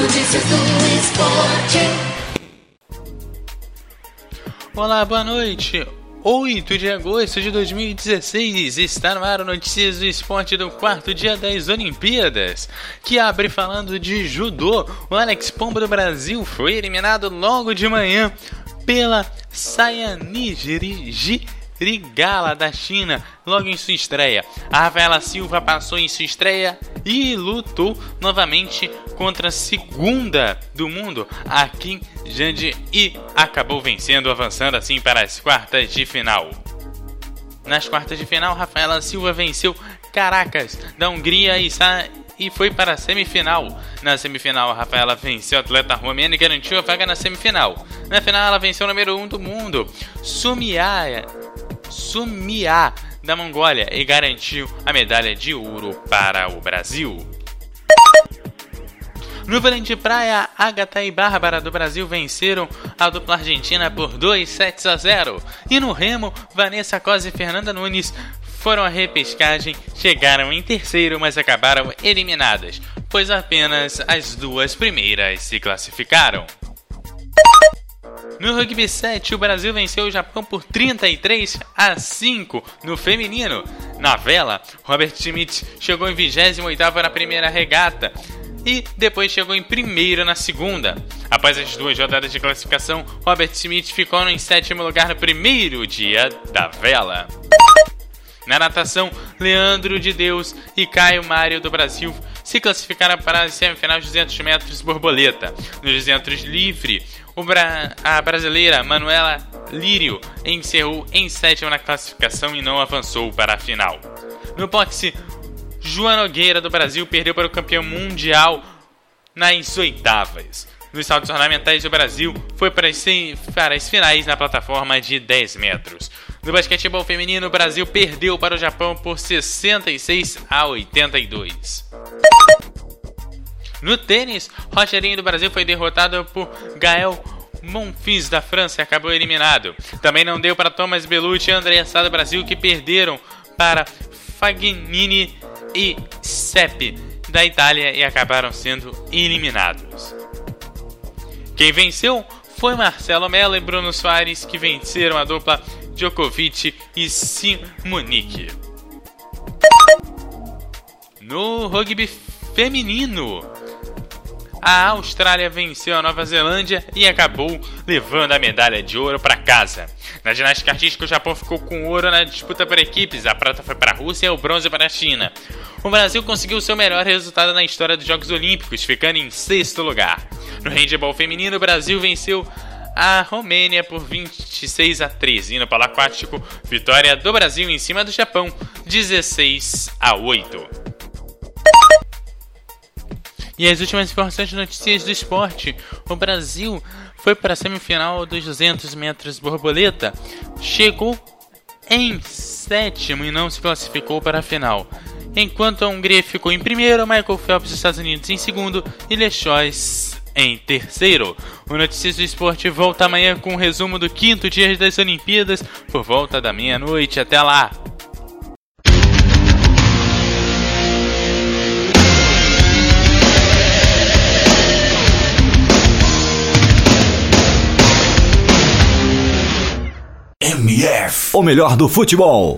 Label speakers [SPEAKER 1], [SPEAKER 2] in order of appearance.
[SPEAKER 1] Notícias do esporte.
[SPEAKER 2] Olá, boa noite. 8 de agosto de 2016 está no ar Notícias do Esporte do quarto dia das Olimpíadas, que abre falando de judô. O Alex Pombo do Brasil foi eliminado logo de manhã pela Sayaniji Rigala da China logo em sua estreia. A Rafaela Silva passou em sua estreia e lutou novamente contra a segunda do mundo, a Kim Jandi, e acabou vencendo, avançando assim para as quartas de final. Nas quartas de final, Rafaela Silva venceu Caracas da Hungria e, e foi para a semifinal. Na semifinal, a Rafaela venceu a atleta romena e garantiu a vaga na semifinal. Na final, ela venceu o número 1 um do mundo, Sumiya Sumia da Mongólia e garantiu a medalha de ouro para o Brasil. No vôlei de praia, Agatha e Bárbara do Brasil venceram a dupla argentina por 2 sets a 0. E no remo, Vanessa Cosa e Fernanda Nunes foram à repescagem, chegaram em terceiro, mas acabaram eliminadas, pois apenas as duas primeiras se classificaram. No rugby 7, o Brasil venceu o Japão por 33 a 5 no feminino. Na vela, Robert Schmidt chegou em 28 na primeira regata e depois chegou em primeiro na segunda. Após as duas rodadas de classificação, Robert Schmidt ficou em sétimo lugar no primeiro dia da vela. Na natação, Leandro de Deus e Caio Mário do Brasil se classificaram para a semifinal de 200 metros borboleta. Nos 200 livre, Bra a brasileira Manuela Lírio encerrou em sétima na classificação e não avançou para a final. No boxe, João Nogueira do Brasil perdeu para o campeão mundial nas oitavas. Nos saltos ornamentais, o Brasil foi para as, para as finais na plataforma de 10 metros. No basquetebol feminino, o Brasil perdeu para o Japão por 66 a 82. No tênis, Rogerinho do Brasil foi derrotado por Gael Monfils da França e acabou eliminado. Também não deu para Thomas Bellucci e André Sá do Brasil que perderam para Fagnini e Sepp da Itália e acabaram sendo eliminados. Quem venceu foi Marcelo Mello e Bruno Soares que venceram a dupla Djokovic e Simonic. No rugby feminino, a Austrália venceu a Nova Zelândia e acabou levando a medalha de ouro para casa. Na ginástica artística, o Japão ficou com ouro na disputa por equipes, a prata foi para a Rússia e o bronze para a China. O Brasil conseguiu seu melhor resultado na história dos Jogos Olímpicos, ficando em sexto lugar. No handebol feminino, o Brasil venceu a Romênia por 26 a 13. E no polo aquático, vitória do Brasil em cima do Japão, 16 a 8. E as últimas informações de notícias do esporte. O Brasil foi para a semifinal dos 200 metros borboleta, chegou em sétimo e não se classificou para a final. Enquanto a Hungria ficou em primeiro, Michael Phelps dos Estados Unidos em segundo e LeChois em terceiro. O Notícias do Esporte volta amanhã com um resumo do quinto dia das Olimpíadas por volta da meia-noite. Até lá!
[SPEAKER 3] MF, o melhor do futebol.